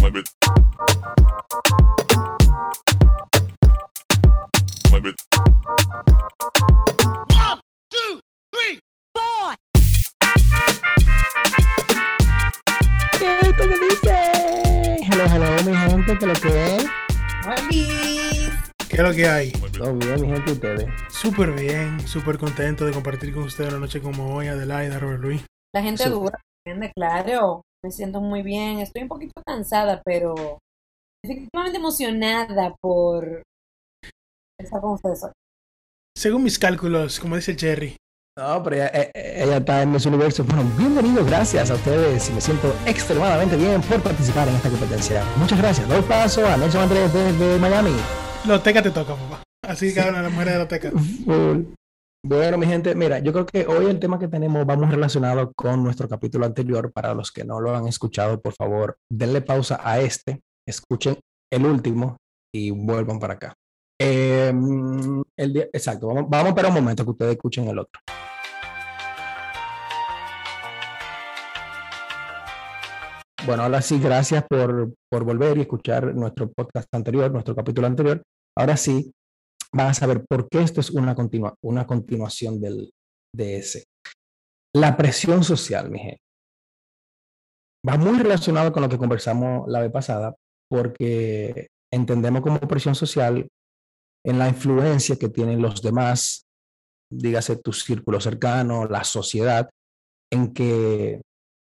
Mueve. Mueve. ¿Qué es esto que dice? Hello, hello, mi gente, ¿qué es lo que es? ¿Qué es lo que hay? Todo bien, mi gente, ¿y ustedes. Súper bien, súper contento de compartir con ustedes una noche como hoy, Adelaida, Robert Luis. La gente Sí. dura, ¿entiendes? Claro, me siento muy bien. Estoy un poquito cansada, pero efectivamente emocionada por estar con ustedes hoy. Según mis cálculos, como dice el Jerry, No, pero ella, eh, eh, ella está en ese universo. Bueno, bienvenidos, gracias a ustedes y me siento extremadamente bien por participar en esta competencia. Muchas gracias. Doy paso a Nelson Andrés desde Miami. Loteca te toca, papá. Así que hablan las mujeres de Loteca. Bueno, mi gente, mira, yo creo que hoy el tema que tenemos vamos relacionado con nuestro capítulo anterior. Para los que no lo han escuchado, por favor, denle pausa a este, escuchen el último y vuelvan para acá. Día- exacto, vamos, vamos a esperar un momento que ustedes escuchen el otro. Bueno, ahora sí, gracias por, por volver y escuchar nuestro podcast anterior, nuestro capítulo anterior. Ahora sí, van a saber por qué esto es una, continua, una continuación del, de ese. La presión social, mi. Va muy relacionado con lo que conversamos la vez pasada, porque entendemos como presión social en la influencia que tienen los demás, dígase tu círculo cercano, la sociedad, en que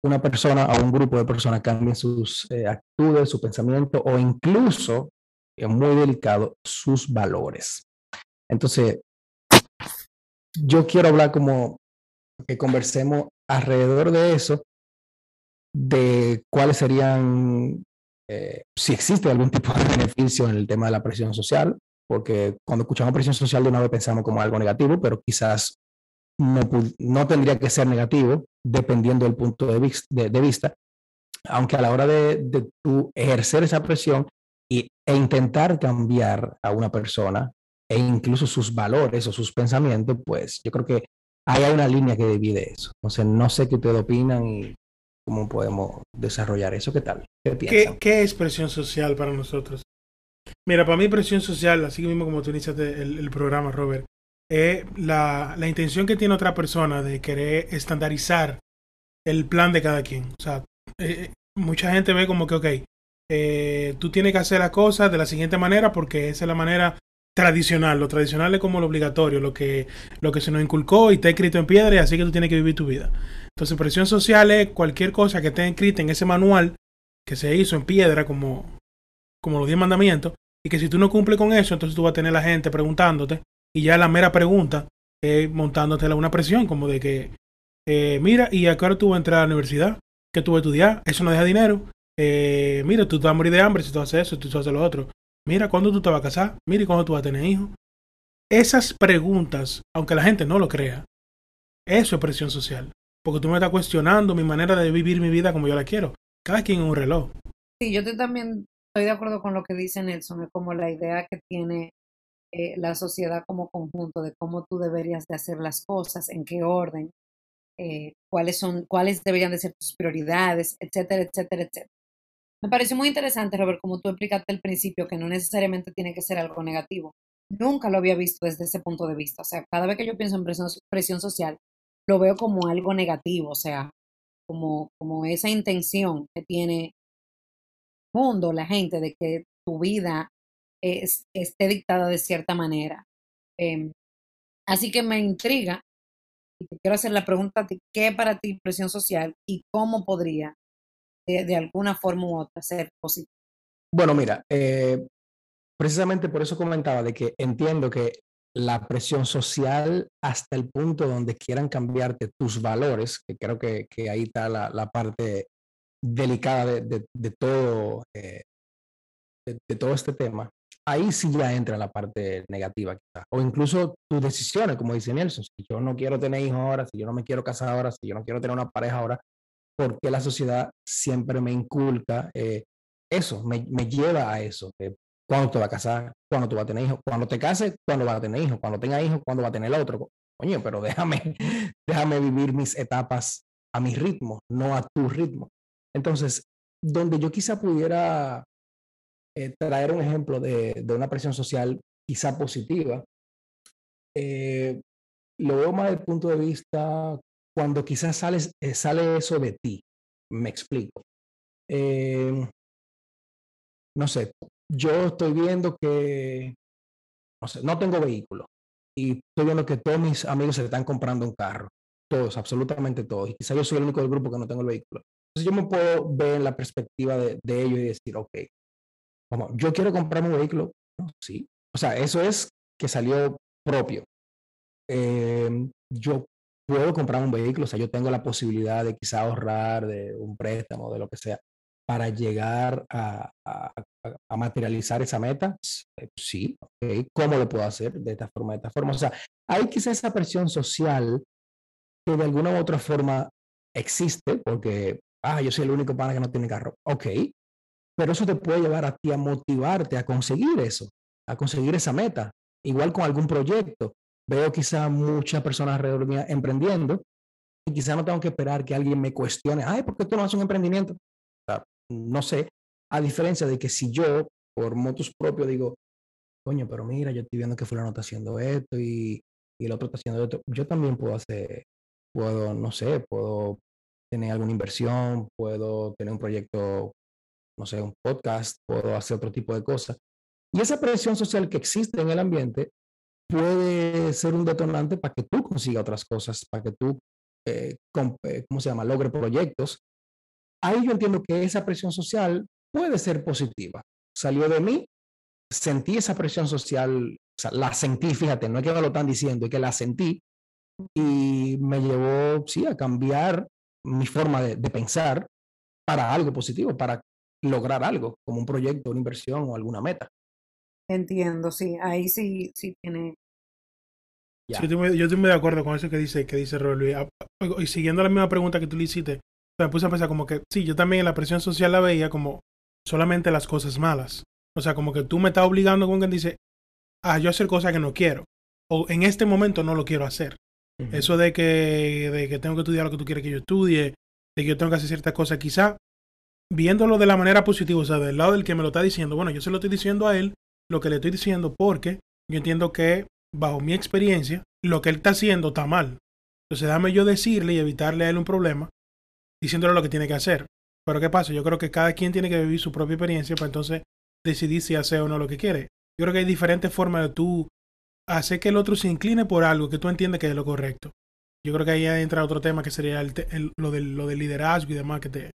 una persona o un grupo de personas cambien sus eh, actitudes, su pensamiento o incluso, es muy delicado, sus valores. Entonces, yo quiero hablar como que conversemos alrededor de eso, de cuáles serían, eh, si existe algún tipo de beneficio en el tema de la presión social, porque cuando escuchamos presión social de una vez pensamos como algo negativo, pero quizás no, no tendría que ser negativo dependiendo del punto de, vis- de- de vista, aunque a la hora de, de tú ejercer esa presión y, e intentar cambiar a una persona e incluso sus valores o sus pensamientos, pues yo creo que hay una línea que divide eso. Entonces, no sé qué ustedes opinan y cómo podemos desarrollar eso. ¿Qué tal? ¿Qué piensan? ¿Qué, qué es presión social para nosotros? Mira, para mí presión social, así mismo como tú iniciaste el, el programa, Robert, es la, la intención que tiene otra persona de querer estandarizar el plan de cada quien. O sea, eh, mucha gente ve como que, ok, eh, tú tienes que hacer las cosas de la siguiente manera porque esa es la manera tradicional. Lo tradicional es como lo obligatorio, lo que, lo que se nos inculcó y está escrito en piedra y así que tú tienes que vivir tu vida. Entonces, presión social es cualquier cosa que esté escrita en ese manual que se hizo en piedra como, como los 10 mandamientos y que si tú no cumples con eso, entonces tú vas a tener la gente preguntándote y ya la mera pregunta es montándotela una presión como de que, eh, mira, ¿y a qué tú vas a entrar a la universidad? ¿Qué tú vas a estudiar? Eso no deja dinero. Eh, mira, tú te vas a morir de hambre si tú haces eso, si tú haces lo otro. Mira, ¿cuándo tú te vas a casar? Mira, ¿y cuándo tú vas a tener hijos? Esas preguntas, aunque la gente no lo crea, eso es presión social. Porque tú me estás cuestionando mi manera de vivir mi vida como yo la quiero. Cada quien es un reloj. Sí, yo también estoy de acuerdo con lo que dice Nelson, es como la idea que tiene eh, la sociedad como conjunto de cómo tú deberías de hacer las cosas, en qué orden, eh, cuáles son, cuáles deberían de ser tus prioridades, etcétera, etcétera, etcétera. Me pareció muy interesante, Robert, como tú explicaste al principio, que no necesariamente tiene que ser algo negativo. Nunca lo había visto desde ese punto de vista. O sea, cada vez que yo pienso en presión, social, lo veo como algo negativo, o sea, como, como esa intención que tiene el mundo, la gente, de que tu vida es- esté dictada de cierta manera. Em, así que me intriga y te quiero hacer la pregunta ¿qué para ti presión social y cómo podría de, alguna forma u otra ser positivo? Bueno, mira, eh, precisamente por eso comentaba de que entiendo que la presión social hasta el punto donde quieran cambiarte tus valores, que creo que, que ahí está la, la parte delicada de, de- todo, eh, de, todo este tema, ahí sí ya entra la parte negativa. O incluso tus decisiones, como dice Nelson, si yo no quiero tener hijos ahora, si yo no me quiero casar ahora, si yo no quiero tener una pareja ahora, porque la sociedad siempre me inculca eh, eso, me, me lleva a eso. eh, ¿Cuándo te vas a casar? ¿Cuándo tú vas a tener hijos? Cuando te cases, ¿cuándo vas a tener hijos? Cuando tenga hijos, ¿cuándo va a tener otro? Coño, pero déjame, déjame vivir mis etapas a mi ritmo, no a tu ritmo. Entonces, donde yo quizá pudiera eh, traer un ejemplo de, de, una presión social quizá positiva, eh, lo veo más desde el punto de vista cuando quizás sales, eh, sale eso de ti. Me explico. no sé, yo estoy viendo que, no sé, no tengo vehículo y estoy viendo que todos mis amigos se están comprando un carro. Todos, absolutamente todos. Y quizá yo soy el único del grupo que no tengo el vehículo. Entonces yo me puedo ver en la perspectiva de, ellos y decir, ok, vamos, yo quiero comprarme un vehículo. Sí. O sea, eso es que salió propio. Eh, yo puedo comprar un vehículo, o sea, yo tengo la posibilidad de quizá ahorrar de un préstamo, de lo que sea, para llegar a, a, a materializar esa meta? Eh, sí, okay. ¿cómo lo puedo hacer? De esta forma, de esta forma. O sea, hay quizá esa presión social que de alguna u otra forma existe, porque, ah, yo soy el único pana que no tiene carro. Ok, pero eso te puede llevar a ti a motivarte a conseguir eso, a conseguir esa meta. Igual con algún proyecto. Veo quizá muchas personas alrededor mío emprendiendo y quizá no tengo que esperar que alguien me cuestione, ay, ¿por qué tú no haces un emprendimiento? O sea, no sé, a diferencia de que si yo, por motos propios, digo, coño, pero mira, yo estoy viendo que fulano está haciendo esto y, y el otro está haciendo esto, yo también puedo hacer, puedo, no sé, puedo tener alguna inversión, puedo tener un proyecto, no sé, un podcast, puedo hacer otro tipo de cosas. Y esa presión social que existe en el ambiente puede ser un detonante para que tú consigas otras cosas, para que tú, eh, eh ¿cómo se llama?, logre proyectos. Ahí yo entiendo que esa presión social puede ser positiva. Salió de mí, sentí esa presión social, la sentí, fíjate, no es que me lo están diciendo, es que la sentí y me llevó, sí, a cambiar mi forma de pensar para algo positivo, para lograr algo, como un proyecto, una inversión o alguna meta. Entiendo, sí, ahí sí, sí tiene. Sí, yo, estoy, yo estoy muy de acuerdo con eso que dice, que dice Robert Luis. Y siguiendo la misma pregunta que tú le hiciste, me puse a pensar como que sí, yo también en la presión social la veía como solamente las cosas malas. O sea, como que tú me estás obligando con quien dice, a yo hacer cosas que no quiero. O en este momento no lo quiero hacer. Uh -huh. Eso de que, de que tengo que estudiar lo que tú quieres que yo estudie, de que yo tengo que hacer ciertas cosas, quizá viéndolo de la manera positiva, o sea, del lado del que me lo está diciendo, bueno, yo se lo estoy diciendo a él, lo que le estoy diciendo, porque yo entiendo que, bajo mi experiencia, lo que él está haciendo está mal. Entonces, dame yo decirle y evitarle a él un problema, diciéndole lo que tiene que hacer. Pero ¿qué pasa? Yo creo que cada quien tiene que vivir su propia experiencia para entonces decidir si hace o no lo que quiere. Yo creo que hay diferentes formas de tú hacer que el otro se incline por algo que tú entiendes que es lo correcto. Yo creo que ahí entra otro tema que sería el, lo, del, lo liderazgo y demás. que te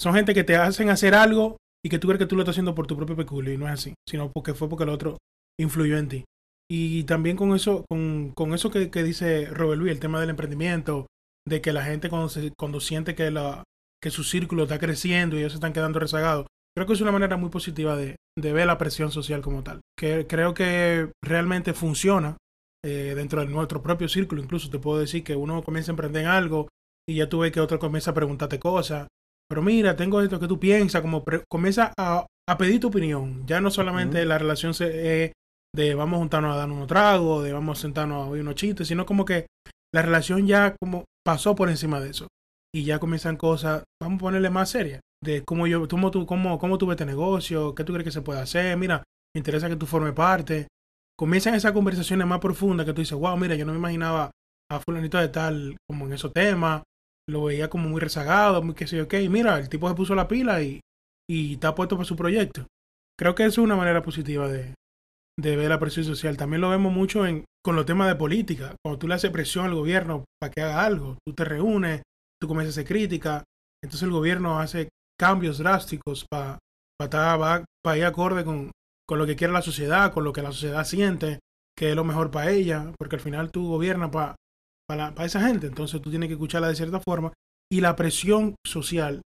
Son gente que te hacen hacer algo y que tú crees que tú lo estás haciendo por tu propio peculio y no es así, sino porque fue porque el otro influyó en ti. Y también con eso, con, con eso que, que, dice Robert Luis, el tema del emprendimiento, de que la gente cuando, se, cuando siente que la, que su círculo está creciendo y ellos se están quedando rezagados. Creo que es una manera muy positiva de, de ver la presión social como tal. Que creo que realmente funciona eh, dentro de nuestro propio círculo. Incluso te puedo decir que uno comienza a emprender en algo y ya tú ves que otro comienza a preguntarte cosas. Pero mira, tengo esto que tú piensas, como comienza a, a, pedir tu opinión. Ya no solamente uh -huh. la relación se, eh, de vamos a juntarnos a dar unos tragos, de vamos a sentarnos a oír unos chistes, sino como que la relación ya como pasó por encima de eso y ya comienzan cosas, vamos a ponerle más serias, de cómo yo, cómo tú, cómo, cómo tú ves este negocio, qué tú crees que se puede hacer, mira, me interesa que tú formes parte. Comienzan esas conversaciones más profundas que tú dices, wow, mira, yo no me imaginaba a fulanito de tal como en esos temas, lo veía como muy rezagado, muy que sé yo, ok, mira, el tipo se puso la pila y, y está puesto para su proyecto. Creo que eso es una manera positiva de, de ver la presión social. También lo vemos mucho en, con los temas de política. Cuando tú le haces presión al gobierno para que haga algo, tú te reúnes, tú comienzas a hacer crítica, entonces el gobierno hace cambios drásticos para pa, pa ir acorde con, con, lo que quiere la sociedad, con lo que la sociedad siente que es lo mejor para ella, porque al final tú gobiernas para pa, pa esa gente, entonces tú tienes que escucharla de cierta forma y la presión social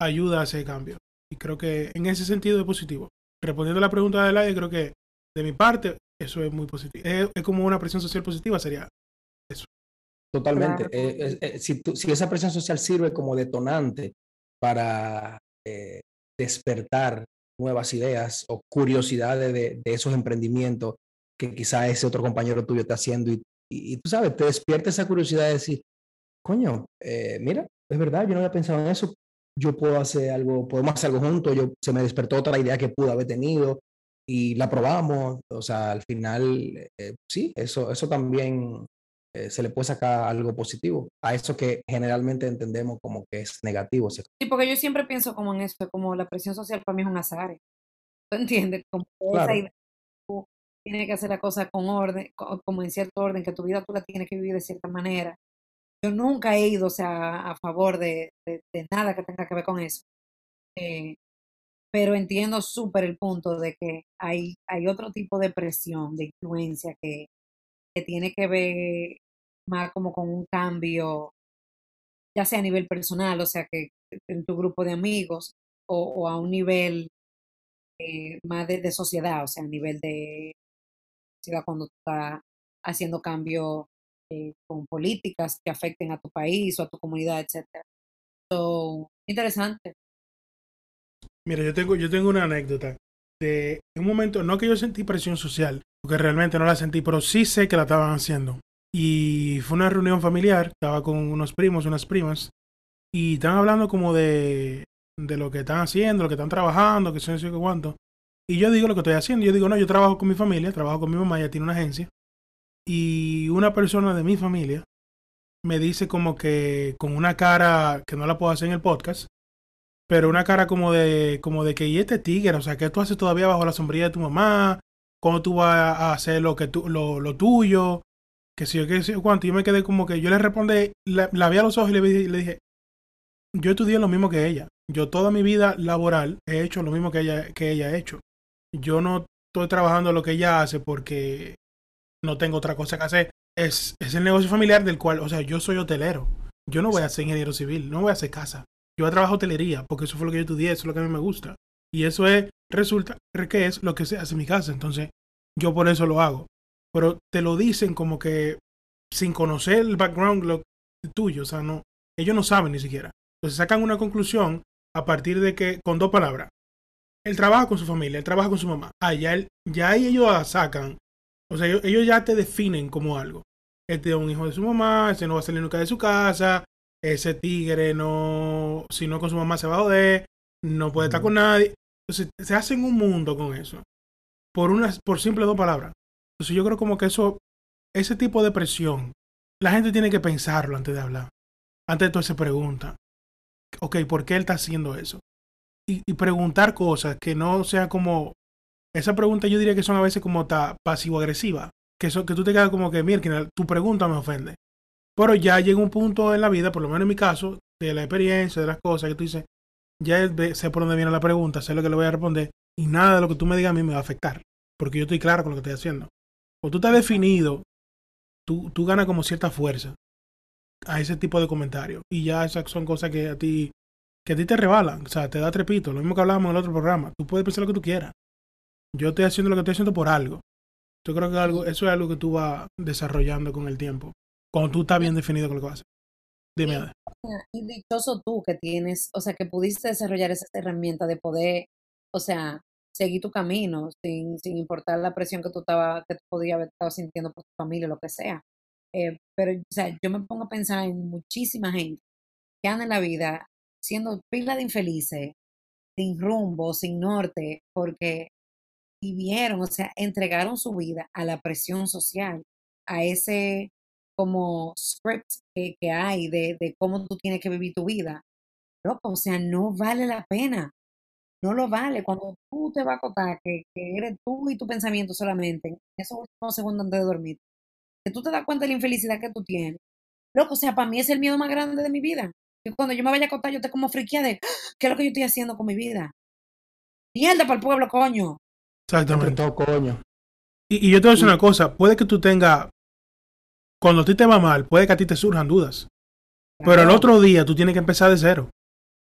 ayuda a ese cambio. Y creo que en ese sentido es positivo. Respondiendo a la pregunta de Laia, creo que de mi parte eso es muy positivo. Es, es como una presión social positiva, sería eso. Totalmente. Claro. Eh, eh, si, tu, si, esa presión social sirve como detonante para eh, despertar nuevas ideas o curiosidades de, de, esos emprendimientos que quizá ese otro compañero tuyo está haciendo y, y, y tú sabes, te despierta esa curiosidad de decir, coño, eh, mira, es verdad, yo no había pensado en eso, yo puedo hacer algo, podemos hacer algo juntos, yo, se me despertó otra idea que pude haber tenido y la probamos, o sea, al final, eh, sí, eso, eso también eh, se le puede sacar algo positivo a eso que generalmente entendemos como que es negativo. Sí, porque yo siempre pienso como en esto, como la presión social para mí es un azar. ¿Tú entiendes? Como esa idea, tienes que hacer la cosa con orden, como en cierto orden, que tu vida tú la tienes que vivir de cierta manera. Yo nunca he ido, o sea, a favor de, de, nada que tenga que ver con eso. Eh, pero entiendo súper el punto de que hay, hay otro tipo de presión, de influencia que, que tiene que ver más como con un cambio, ya sea a nivel personal, o sea, que en tu grupo de amigos, o, a un nivel eh, más de, sociedad, o sea, a nivel de cuando tú estás haciendo cambios eh, con políticas que afecten a tu país o a tu comunidad, etcétera. So, interesante. Mira, yo tengo, yo tengo una anécdota de un momento, no que yo sentí presión social, porque realmente no la sentí, pero sí sé que la estaban haciendo. Y fue una reunión familiar, estaba con unos primos, unas primas, y estaban hablando como de, de lo que están haciendo, lo que están trabajando, que sé yo qué cuánto. Y yo digo lo que estoy haciendo. Yo digo, no, yo trabajo con mi familia, trabajo con mi mamá, ella tiene una agencia. Y una persona de mi familia me dice como que con una cara que no la puedo hacer en el podcast, pero una cara como de, como de que, y este tigre, o sea, que tú haces todavía bajo la sombrilla de tu mamá, cómo tú vas a hacer lo, que tú, lo, lo tuyo, que si yo, que si yo, cuánto. yo me quedé como que yo le respondí, la, vi a los ojos y le, le dije, yo estudié lo mismo que ella. Yo toda mi vida laboral he hecho lo mismo que ella, que ella ha hecho. Yo no estoy trabajando lo que ella hace porque no tengo otra cosa que hacer. Es, es el negocio familiar del cual, o sea, yo soy hotelero. Yo no voy a ser ingeniero civil, no voy a hacer casa. Yo voy a trabajar hotelería porque eso fue lo que yo estudié, eso es lo que a mí me gusta. Y eso es, resulta que es lo que se hace en mi casa. Entonces, yo por eso lo hago. Pero te lo dicen como que sin conocer el background lo, tuyo. O sea, no, ellos no saben ni siquiera. Entonces sacan una conclusión a partir de que, con dos palabras, él trabaja con su familia, él trabaja con su mamá. Ah, ya, ya ahí ellos sacan. O sea, ellos, ya te definen como algo. Este es un hijo de su mamá, ese no va a salir nunca de su casa, ese tigre no, si no con su mamá se va a joder, no puede estar con nadie. Entonces, se hacen un mundo con eso. Por unas, por simple dos palabras. Entonces, yo creo como que eso, ese tipo de presión, la gente tiene que pensarlo antes de hablar. Antes de todo se pregunta, ok, ¿por qué él está haciendo eso? Y, preguntar cosas que no sea como, esa pregunta yo diría que son a veces como pasivo-agresiva. Que, que tú te quedas como que, mira, tu pregunta me ofende. Pero ya llega un punto en la vida, por lo menos en mi caso, de la experiencia, de las cosas que tú dices, ya sé por dónde viene la pregunta, sé lo que le voy a responder y nada de lo que tú me digas a mí me va a afectar, porque yo estoy claro con lo que estoy haciendo. O tú estás definido, tú, tú ganas como cierta fuerza a ese tipo de comentarios y ya esas son cosas que a ti que a ti te rebalan, o sea, te da trepito, lo mismo que hablábamos en el otro programa, tú puedes pensar lo que tú quieras. Yo estoy haciendo lo que estoy haciendo por algo. Yo creo que algo, eso es algo que tú vas desarrollando con el tiempo, cuando tú estás bien definido con lo que vas a hacer. Dime. Y dichoso tú que tienes, o sea, que pudiste desarrollar esa herramienta de poder, o sea, seguir tu camino sin, sin importar la presión que tú, estaba, que tú podías haber estado sintiendo por tu familia, lo que sea. Eh, pero, o sea, yo me pongo a pensar en muchísima gente que anda en la vida siendo pila de infelices, sin rumbo, sin norte, porque vivieron, o sea, entregaron su vida a la presión social, a ese como script que, que hay de, de, cómo tú tienes que vivir tu vida. Loco, o sea, no vale la pena. No lo vale. Cuando tú te vas a acotar, que, que eres tú y tu pensamiento solamente, en esos últimos segundos antes de dormir, que tú te das cuenta de la infelicidad que tú tienes. Loco, o sea, para mí es el miedo más grande de mi vida. Que cuando yo me vaya a acotar, yo te como friquía de, ¡Ah! ¿qué es lo que yo estoy haciendo con mi vida? Mierda para el pueblo, coño. Exactamente. coño. Y, y, yo te voy a decir una cosa, puede que tú tengas cuando a ti te va mal, puede que a ti te surjan dudas. Pero el otro día tú tienes que empezar de cero.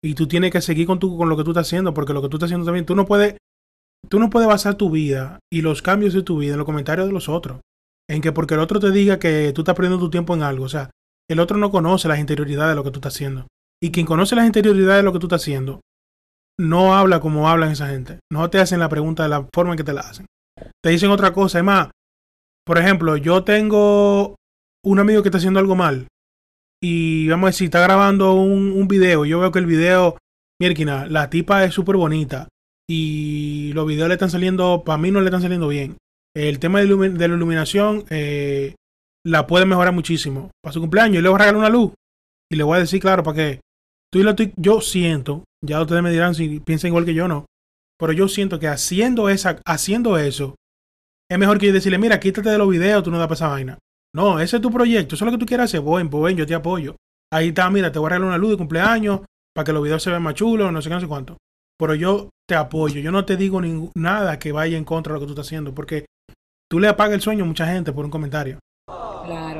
Y tú tienes que seguir con, tu, con lo que tú estás haciendo, porque lo que tú estás haciendo también, tú no puedes, tú no puedes basar tu vida y los cambios de tu vida en los comentarios de los otros. En que porque el otro te diga que tú estás perdiendo tu tiempo en algo. O sea, el otro no conoce las interioridades de lo que tú estás haciendo. Y quien conoce las interioridades de lo que tú estás haciendo, no habla como hablan esa gente. No te hacen la pregunta de la forma en que te la hacen. Te dicen otra cosa. Es más, por ejemplo, yo tengo un amigo que está haciendo algo mal y vamos a decir, está grabando un, video, yo veo que el video Mierkina, la tipa es súper bonita y los videos le están saliendo, para mí no le están saliendo bien. El tema de, la iluminación eh, la puede mejorar muchísimo. Para su cumpleaños, y le voy a regalar una luz. Y le voy a decir, claro, para que tú y lo yo siento, ya ustedes me dirán si piensan igual que yo no, pero yo siento que haciendo, esa, haciendo eso, es mejor que yo decirle, mira, quítate de los videos, tú no das para esa vaina. No, ese es tu proyecto, eso es lo que tú quieras hacer, buen, buen, yo te apoyo. Ahí está, mira, te voy a regalar una luz de cumpleaños para que los videos se vean más chulos, no sé qué, no sé cuánto. Pero yo te apoyo, yo no te digo nada que vaya en contra de lo que tú estás haciendo, porque tú le apagas el sueño a mucha gente por un comentario.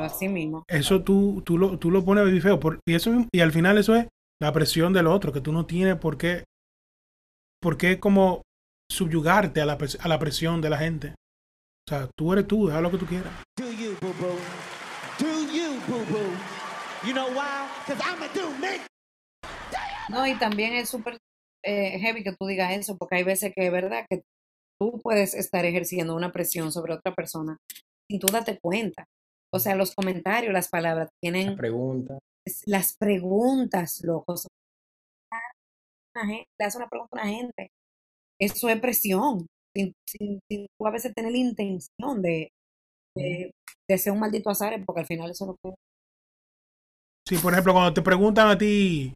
Así mismo. Eso tú, tú, lo, tú lo pones feo. y, eso, y al final eso es la presión del otro, que tú no tienes por qué, por qué como subyugarte a la, a la presión de la gente. O sea, tú eres tú, haz lo que tú quieras. Do you, boo -boo. Do you, boo -boo. You know why? I'm a do me. No, y también es súper eh, heavy que tú digas eso, porque hay veces que es verdad que tú puedes estar ejerciendo una presión sobre otra persona sin tú darte cuenta. O sea, los comentarios, las palabras tienen... Las preguntas. Las preguntas, locos. Le hace una pregunta a una gente. Eso es presión. Sin, tú a veces tener la intención de, de, ser un maldito azar, porque al final eso no puede. Sí, por ejemplo, cuando te preguntan a ti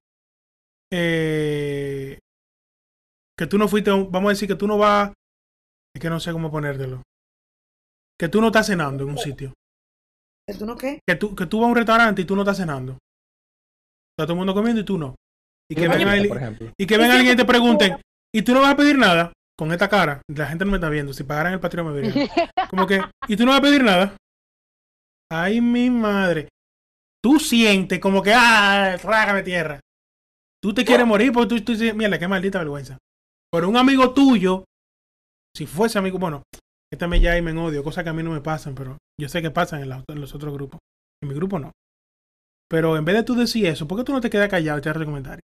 eh, que tú no fuiste, vamos a decir que tú no vas, es que no sé cómo ponértelo, que tú no estás cenando en un sitio. ¿Que tú no qué? Que tú, que tú vas a un restaurante y tú no estás cenando. Está todo el mundo comiendo y tú no. Y que, venga y que venga alguien y te pregunten, ¿y tú no vas a pedir nada? Con esta cara, la gente no me está viendo. Si pagaran el Patreon me verían. Como que, ¿y tú no vas a pedir nada? Ay, mi madre. Tú sientes como que, ah, trágame tierra. Tú te quieres morir porque tú, tú dices, mira, qué maldita vergüenza. Pero un amigo tuyo, si fuese amigo, bueno, este me ya y me odio, cosas que a mí no me pasan, pero yo sé que pasan en, los otros grupos. En mi grupo no. Pero en vez de tú decir eso, ¿por qué tú no te quedas callado y te das el comentario?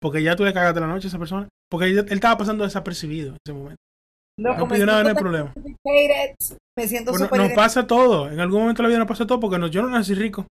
Porque ya tú le cagaste la noche a esa persona. Porque él, estaba pasando desapercibido en ese momento. No, no pidió nada, no hay problema. Me siento bueno, Nos pasa todo. En algún momento de la vida nos pasa todo porque no, yo no nací rico.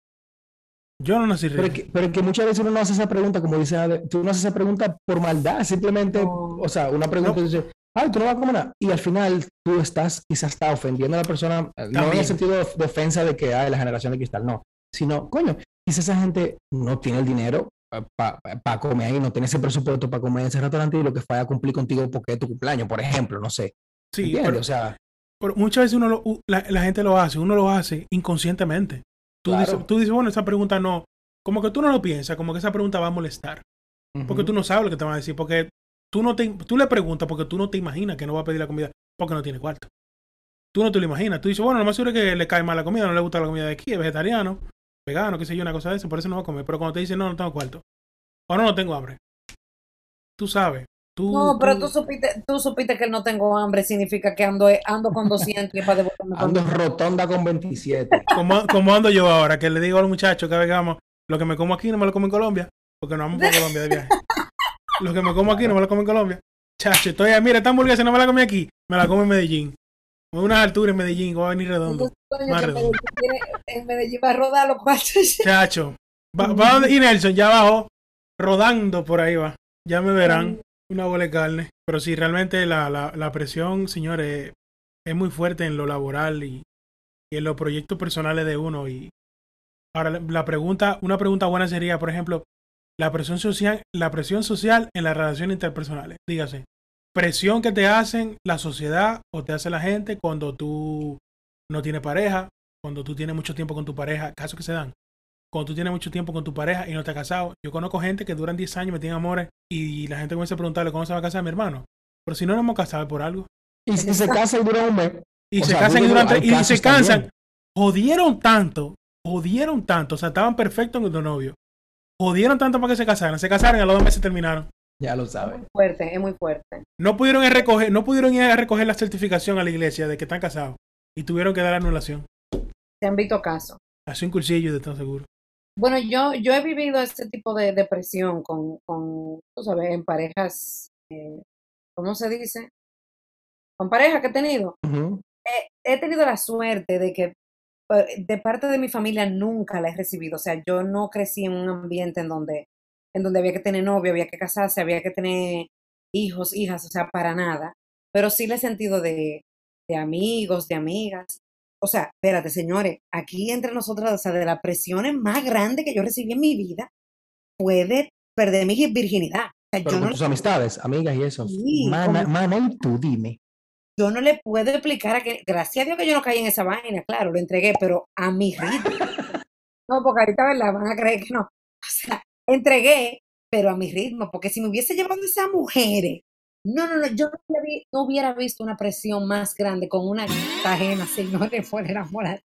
Yo no nací rico. Pero que, pero que muchas veces uno no hace esa pregunta, como dice, tú no haces esa pregunta por maldad, simplemente, o sea, una pregunta dice, ay, tú no vas a comer nada. Y al final tú estás, quizás está ofendiendo a la persona, no en el sentido de, ofensa de que hay la generación de cristal, no, sino, coño, quizás esa gente no tiene el dinero para comer ahí, no tiene ese presupuesto para comer en ese restaurante y lo que fue a cumplir contigo porque es tu cumpleaños, por ejemplo, no sé. Sí, pero, o sea, pero muchas veces uno la, gente lo hace, uno lo hace inconscientemente. Tú, dices, tú dices, bueno, esa pregunta no, como que tú no lo piensas, como que esa pregunta va a molestar. Porque tú no sabes lo que te van a decir, porque tú no te, tú le preguntas porque tú no te imaginas que no va a pedir la comida porque no tiene cuarto. Tú no te lo imaginas. Tú dices, bueno, lo más seguro es que le cae mal la comida, no le gusta la comida de aquí, es vegetariano, vegano, qué sé yo, una cosa de eso, por eso no va a comer. Pero cuando te dicen, no, no tengo cuarto, o no, no tengo hambre, tú sabes. Tú, no, pero tú, supiste, tú supiste que no tengo hambre, significa que ando, ando con 200 y para devolverme. Ando rotonda con 27. como, como ando yo ahora, que le digo al muchacho que vengamos, lo que me como aquí no me lo como en Colombia, porque no vamos por Colombia de viaje. Lo que me como aquí no me lo como en Colombia. Chacho, estoy ahí, mira, esta hamburguesa no me la comí aquí, me la como en Medellín. Con unas alturas en Medellín, voy a venir redondo. Más redondo. En Medellín va a rodar los cuartos. Chacho. Va, va y Nelson ya bajó, rodando por ahí va. Ya me verán una bola de carne. Pero sí, realmente la, la, la presión, señores, es muy fuerte en lo laboral y, y, en los proyectos personales de uno. Y ahora la pregunta, una pregunta buena sería, por ejemplo, la presión social, la presión social en las relaciones interpersonales. Dígase, presión que te hacen la sociedad o te hace la gente cuando tú no tienes pareja, cuando tú tienes mucho tiempo con tu pareja, casos que se dan. Cuando tú tienes mucho tiempo con tu pareja y no te has casado. Yo conozco gente que duran 10 años, me tienen amores y la gente comienza a preguntarle cómo se va a casar mi hermano. Pero si no nos hemos casado por algo. Y si se casan y duran un mes. Y se casan y duran y se cansan. Jodieron tanto, jodieron tanto. O sea, estaban perfectos en tu novio jodieron tanto para que se casaran. Se casaron y a los dos meses terminaron. Ya lo saben. Es muy fuerte, es muy fuerte. No pudieron ir a recoger, no pudieron ir a recoger la certificación a la iglesia de que están casados. Y tuvieron que dar anulación. Se han visto casos. Hace un cursillo de tan seguro. Bueno, yo, yo he vivido este tipo de depresión con, con tú sabes, en parejas, eh, ¿cómo se dice? Con parejas que he tenido. he tenido la suerte de que de parte de mi familia nunca la he recibido. O sea, yo no crecí en un ambiente en donde en donde había que tener novio, había que casarse, había que tener hijos, hijas, o sea, para nada. Pero sí le sentido de, de amigos, de amigas. O sea, espérate, señores, aquí entre nosotras, o sea, de la presión más grande que yo recibí en mi vida, puede perder mi virginidad. Pero con tus amistades, amigas y eso. mana, y tú dime. Yo no le puedo explicar a que, gracias a Dios que yo no caí en esa vaina, claro, lo entregué, pero a mi ritmo. no, porque ahorita, ¿verdad? Van a creer que no. O sea, entregué, pero a mi ritmo, porque si me hubiese llevado esa mujer, no, no, no, yo no, hubiera visto una presión más grande con una ajena si no le fuera moral.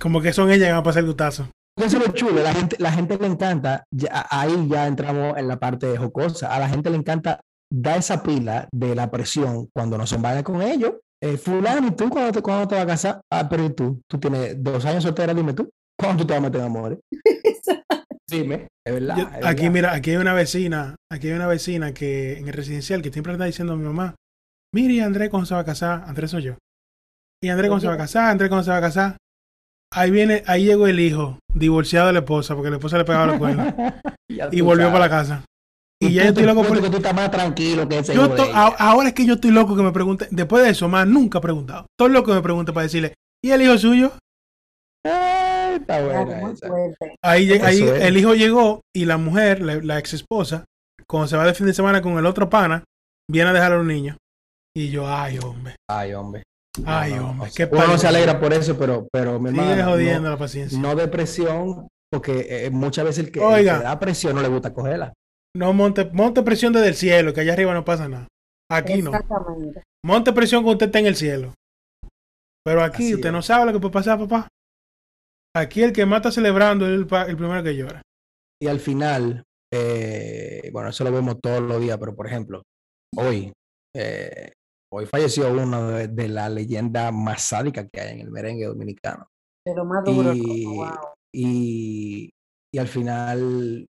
Como que son ellas que van a pasar el gutazo. Eso es lo chulo, la gente, la gente le encanta, ahí ya entramos en la parte jocosa, a la gente le encanta dar esa pila de la presión cuando no se van con ellos. Eh, fulano, ¿y tú cuándo te, cuándo te vas a casar? Ah, pero tú? Tú tienes dos años soltera, dime tú. ¿Cuándo tú te vas a meter en amores? dime, es verdad. aquí, mira, aquí hay una vecina, aquí hay una vecina que en el residencial que siempre está diciendo a mi mamá, mire, ¿y Andrés cuándo se va a casar? Andrés soy yo. ¿Y Andrés cuándo se va a casar? ¿Andrés cuándo se va a casar? Ahí viene, ahí llegó el hijo, divorciado de la esposa, porque la esposa le pegaba la cuernos. y volvió para la casa. Y ya yo estoy loco porque tú estás más tranquilo que ese yo Ahora es que yo estoy loco que me pregunte. Después de eso, más nunca he preguntado. Todo loco que me pregunte para decirle, ¿y el hijo suyo? está bueno. Ahí, ahí el hijo llegó y la mujer, la, ex esposa, cuando se va de fin de semana con el otro pana, viene a dejar a los niños. Y yo, ay, hombre. Ay, hombre. Ay, hombre. qué uno no se alegra por eso, pero, pero mi hermano. jodiendo no, la paciencia. No depresión, porque eh, muchas veces el que, da presión no le gusta cogerla. No monte, monte presión desde el cielo, que allá arriba no pasa nada. Aquí no. Monte presión cuando usted está en el cielo. Pero aquí usted no sabe lo que puede pasar, papá. Aquí el que mata celebrando es el, el primero que llora. Y al final, eh, bueno, eso lo vemos todos los días, pero por ejemplo, hoy, eh, hoy falleció uno de, la leyenda más sádica que hay en el merengue dominicano. Pero más duro. Y, y, al final,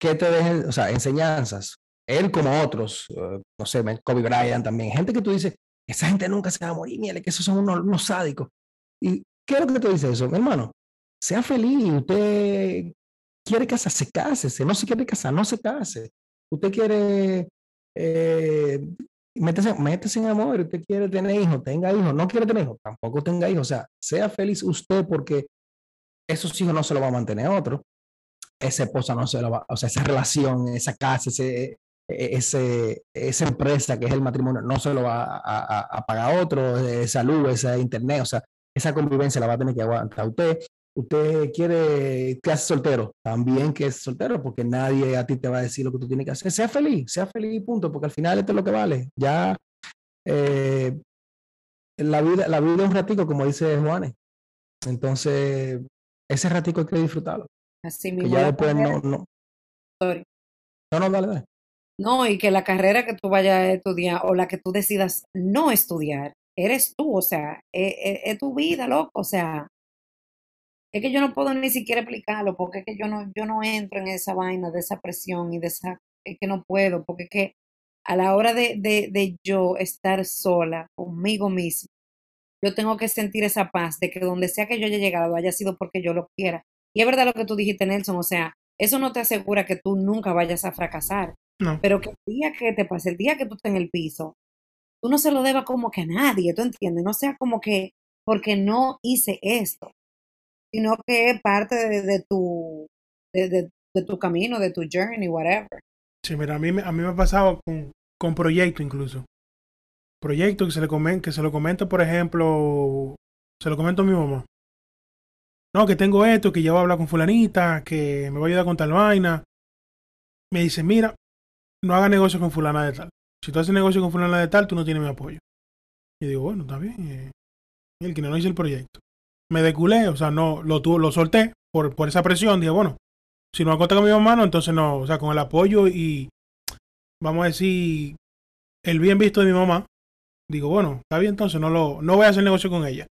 ¿qué te dejan? O sea, enseñanzas. Él como otros, eh, no sé, Kobe Bryant también, gente que tú dices, esa gente nunca se va a morir, mire, que esos son unos, unos sádicos. Y ¿Qué es lo que te dice eso? Hermano, sea feliz. Usted quiere casarse, cásese. No se quiere casar, no se case. Usted quiere eh, métese, en amor. Usted quiere tener hijos, tenga hijos. No quiere tener hijos, tampoco tenga hijos. O sea, sea feliz usted porque esos hijos no se lo va a mantener otro. Esa esposa no se lo va, o sea, esa relación, esa casa, ese, e, ese, esa empresa que es el matrimonio no se lo va a, a pagar otro, esa luz, esa internet, o sea, esa convivencia la va a tener que aguantar usted. Usted quiere que hace soltero, también que es soltero, porque nadie a ti te va a decir lo que tú tienes que hacer. Sea feliz, sea feliz, punto, porque al final esto es lo que vale. Ya eh, la vida, la vida es un ratico, como dice Juanes. Entonces, ese ratico hay que disfrutarlo. Así mismo. ya después no, no. No, no, dale, dale. No, y que la carrera que tú vayas a estudiar o la que tú decidas no estudiar, eres tú, o sea, es, e, es, tu vida, loco, o sea, es que yo no puedo ni siquiera explicarlo, porque es que yo no, yo no entro en esa vaina de esa presión y de esa, es que no puedo, porque es que a la hora de, de, de yo estar sola conmigo misma, yo tengo que sentir esa paz de que donde sea que yo haya llegado haya sido porque yo lo quiera. Y es verdad lo que tú dijiste, Nelson, o sea, eso no te asegura que tú nunca vayas a fracasar, no. pero que el día que te pase, el día que tú estés en el piso, tú no se lo debas como que a nadie, ¿tú entiendes? No sea como que porque no hice esto, sino que es parte de, tu, de, tu camino, de tu journey, whatever. Sí, mira, a mí, a mí me ha pasado con, con proyectos incluso. Proyectos que se le comen, que se lo comento, por ejemplo, se lo comento a mi mamá. No, que tengo esto, que ya voy a hablar con fulanita, que me va a ayudar con tal vaina. Me dice, mira, no haga negocio con fulana de tal si tú haces negocio con fulana de tal, tú no tienes mi apoyo. Y digo, bueno, está bien. Eh, el que no hizo el proyecto. Me deculé, o sea, no, lo, lo solté por, por esa presión. Dije, bueno, si no acosta con mi mamá, entonces no, o sea, con el apoyo y, vamos a decir, el bien visto de mi mamá, digo, bueno, está bien, entonces no, lo, no voy a hacer negocio con ella.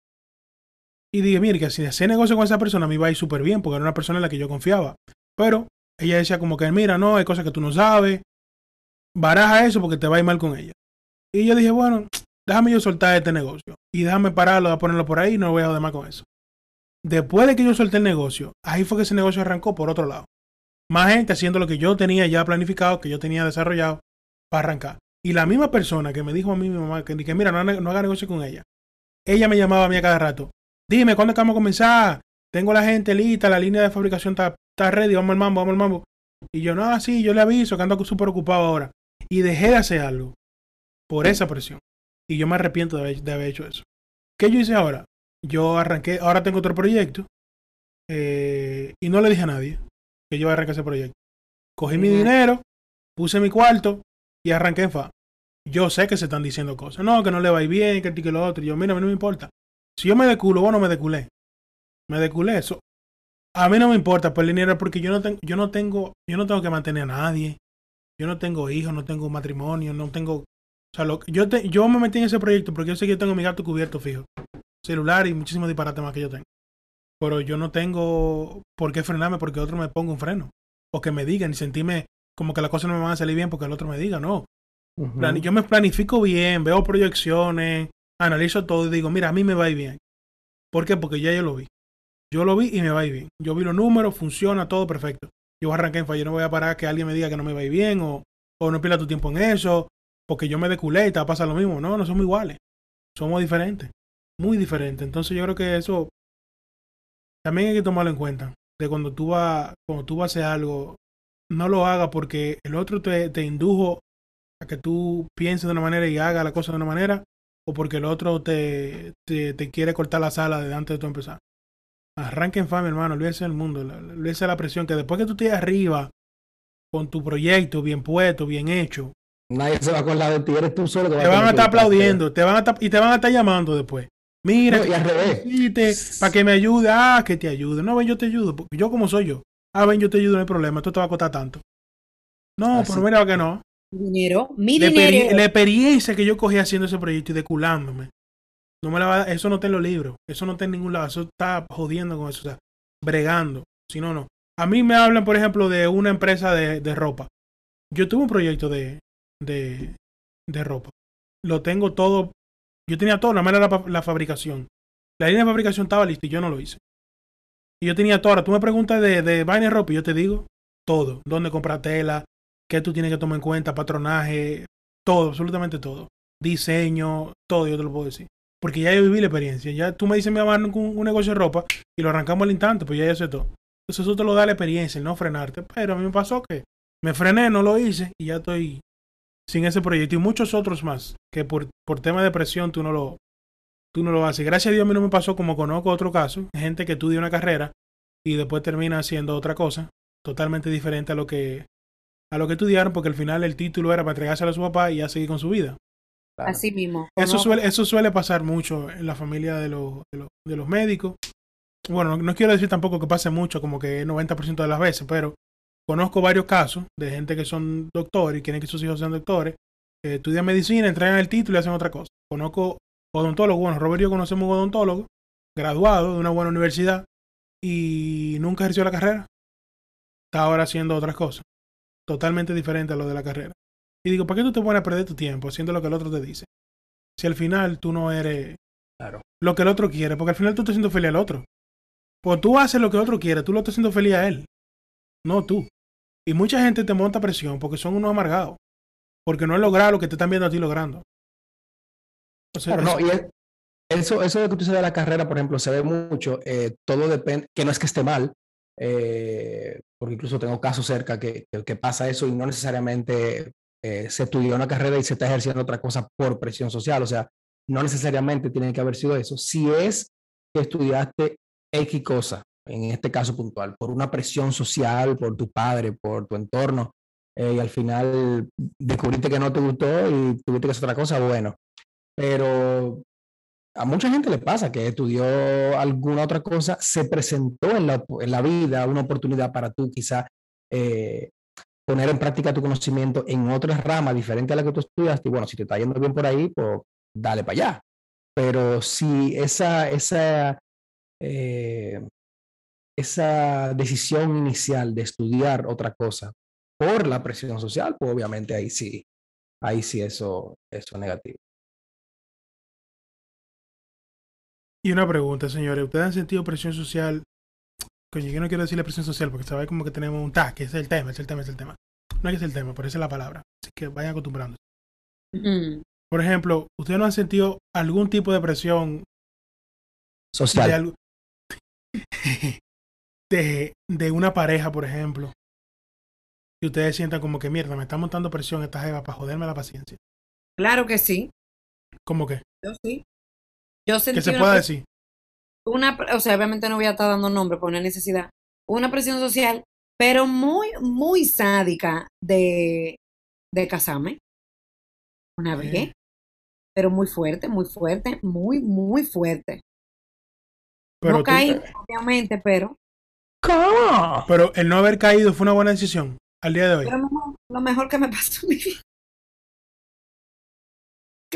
Y dije, mire, que si hacía negocio con esa persona me iba a ir súper bien, porque era una persona en la que yo confiaba. Pero ella decía como que, mira, no, hay cosas que tú no sabes, baraja eso porque te va a ir mal con ella. Y yo dije, bueno, déjame yo soltar este negocio y déjame pararlo, a ponerlo por ahí y no voy a joder más con eso. Después de que yo solté el negocio, ahí fue que ese negocio arrancó por otro lado. más gente haciendo lo que yo tenía ya planificado, que yo tenía desarrollado para arrancar. Y la misma persona que me dijo a mí, mi mamá, que, que mira, no, no haga negocio con ella. Ella me llamaba a mí a cada rato. Dime, ¿cuándo vamos a comenzar? Tengo la gente lista, la línea de fabricación está, está ready, vamos al mambo, vamos al mambo. Y yo, no, sí, yo le aviso que ando súper ocupado ahora. Y dejé de hacer algo por esa presión. Y yo me arrepiento de haber, de haber hecho eso. ¿Qué yo hice ahora? Yo arranqué, ahora tengo otro proyecto. Eh, y no le dije a nadie que yo arranqué ese proyecto. Cogí mi dinero, puse mi cuarto y arranqué en FA. Yo sé que se están diciendo cosas. No, que no le va a ir bien, que que lo otro. Y yo, mira, a mí no me importa. Si yo me deculo, bueno, me deculé. Me deculé. Eso. A mí no me importa por el dinero porque yo no tengo, yo no tengo, yo no tengo que mantener a nadie. Yo no tengo hijos, no tengo matrimonio, no tengo. O sea, lo, yo, te, yo me metí en ese proyecto porque yo sé que yo tengo mi gato cubierto fijo. Celular y muchísimos disparates más que yo tengo. Pero yo no tengo por qué frenarme porque otro me ponga un freno. O que me digan y sentirme como que las cosas no me van a salir bien porque el otro me diga, no. Yo me planifico bien, veo proyecciones, analizo todo y digo, mira, a mí me va a ir bien. ¿Por qué? Porque ya yo lo vi. Yo lo vi y me va a ir bien. Yo vi los números, funciona todo perfecto. Yo arranqué en fallo, no voy a parar que alguien me diga que no me va a ir bien o, o no pierda tu tiempo en eso, porque yo me deculé y te va a pasar lo mismo. No, no somos iguales. Somos diferentes. Muy diferentes. Entonces yo creo que eso también hay que tomarlo en cuenta. De cuando tú vas, cuando tú vas a hacer algo, no lo hagas porque el otro te, te indujo a que tú pienses de una manera y hagas la cosa de una manera, o porque el otro te, te, te quiere cortar la sala de antes de tú empezar. Arranque en fama, hermano, olvídese del mundo, olvídese de la presión, que después que tú estés arriba, con tu proyecto bien puesto, bien hecho, Nadie se va a acordar de ti, eres tú solo. te van a estar aplaudiendo, te van a y te van a estar llamando después. Mira, y al revés. para que me ayude, ah, que te ayude. No, ven, yo te ayudo, porque yo como soy yo. Ah, ven, yo te ayudo, no hay problema, esto te va a costar tanto. No, pero mira que no. Dinero, mi la dinero. la experiencia que yo cogí haciendo ese proyecto y deculándome. No me la va, eso no está en los libros, eso no está en ningún lado, eso está jodiendo con eso, o sea, bregando. Si no, no. A mí me hablan, por ejemplo, de una empresa de, de ropa. Yo tuve un proyecto de, de, de ropa. Lo tengo todo. Yo tenía todo, nada más era la, la fabricación. La línea de fabricación estaba lista y yo no lo hice. Y yo tenía todo. Ahora tú me preguntas de, de vaina de ropa y yo te digo todo. Dónde comprar tela, qué tú tienes que tomar en cuenta, patronaje, todo, absolutamente todo. Diseño, todo, yo te lo puedo decir. Porque ya yo viví la experiencia. Ya tú me dices, mi mamá, un, un negocio de ropa y lo arrancamos al instante, pues ya yo sé todo. Entonces eso te lo da la experiencia, el no frenarte. Pero a mí me pasó que me frené, no lo hice y ya estoy sin ese proyecto y muchos otros más que por, por tema de presión tú no lo tú no lo haces. Gracias a Dios a mí no me pasó como conozco otro caso, gente que estudia una carrera y después termina haciendo otra cosa totalmente diferente a lo que a lo que estudiaron porque al final el título era para entregárselo a su papá y ya seguir con su vida. Claro. Así mismo. Eso suele, eso suele pasar mucho en la familia de los, de los, de los médicos. Bueno, no, no quiero decir tampoco que pase mucho, como que 90% de las veces, pero conozco varios casos de gente que son doctores y quieren que sus hijos sean doctores, eh, estudian medicina, entregan el título y hacen otra cosa. Conozco odontólogos, bueno, Robert y yo conocemos un odontólogo, graduado de una buena universidad y nunca ejerció la carrera. Está ahora haciendo otras cosas, totalmente diferente a lo de la carrera. Y digo, ¿para qué tú te pones a perder tu tiempo haciendo lo que el otro te dice? Si al final tú no eres Claro. lo que el otro quiere, porque al final tú estás haciendo feliz al otro. Pues tú haces lo que el otro quiere, tú lo estás haciendo feliz a él, no tú. Y mucha gente te monta presión porque son unos amargados, porque no han logrado lo que te están viendo a ti logrando. O sea, Claro, no, eso- y es- eso, eso de que tú dices de la carrera, por ejemplo, se ve mucho. eh, todo depende, que no es que esté mal, eh, porque incluso tengo casos cerca que, que, que pasa eso y no necesariamente eh, se estudió una carrera y se está ejerciendo otra cosa por presión social. O sea, no necesariamente tiene que haber sido eso. Si es que estudiaste X cosa, en este caso puntual, por una presión social, por tu padre, por tu entorno, eh, y al final descubriste que no te gustó y tuviste que hacer otra cosa, bueno. Pero a mucha gente le pasa que estudió alguna otra cosa, se presentó en la, vida una oportunidad para tú quizá eh, poner en práctica tu conocimiento en otra rama diferente a la que tú estudiaste. Y bueno, si te está yendo bien por ahí, pues dale para allá. Pero si esa, esa, eh, esa decisión inicial de estudiar otra cosa por la presión social, pues obviamente ahí sí, ahí sí eso, eso es negativo. Y una pregunta, señores. ¿Ustedes han sentido presión social coño, yo no quiero decirle presión social porque sabe como que tenemos un tag, que es el tema, es el tema, es el tema. No es que es el tema, pero esa es la palabra. Así que vayan acostumbrándose. Mm. Por ejemplo, ¿ustedes no han sentido algún tipo de presión de, Social. algo- de, de una pareja, por ejemplo? Y ustedes sientan como que mierda, me está montando presión esta jeva para joderme la paciencia. Claro que sí. ¿Cómo que? Yo sí. Yo sentí ¿Qué se una pueda decir? una, o sea, obviamente no voy a estar dando nombre por una necesidad, una presión social, pero muy, muy sádica de, de casarme una vez, pero muy fuerte, muy fuerte, muy, muy fuerte. Pero, no tú- caí, obviamente, pero, ¿Cómo? pero el no haber caído fue una buena decisión al día de hoy. pero no, lo mejor que me pasó en mi vida.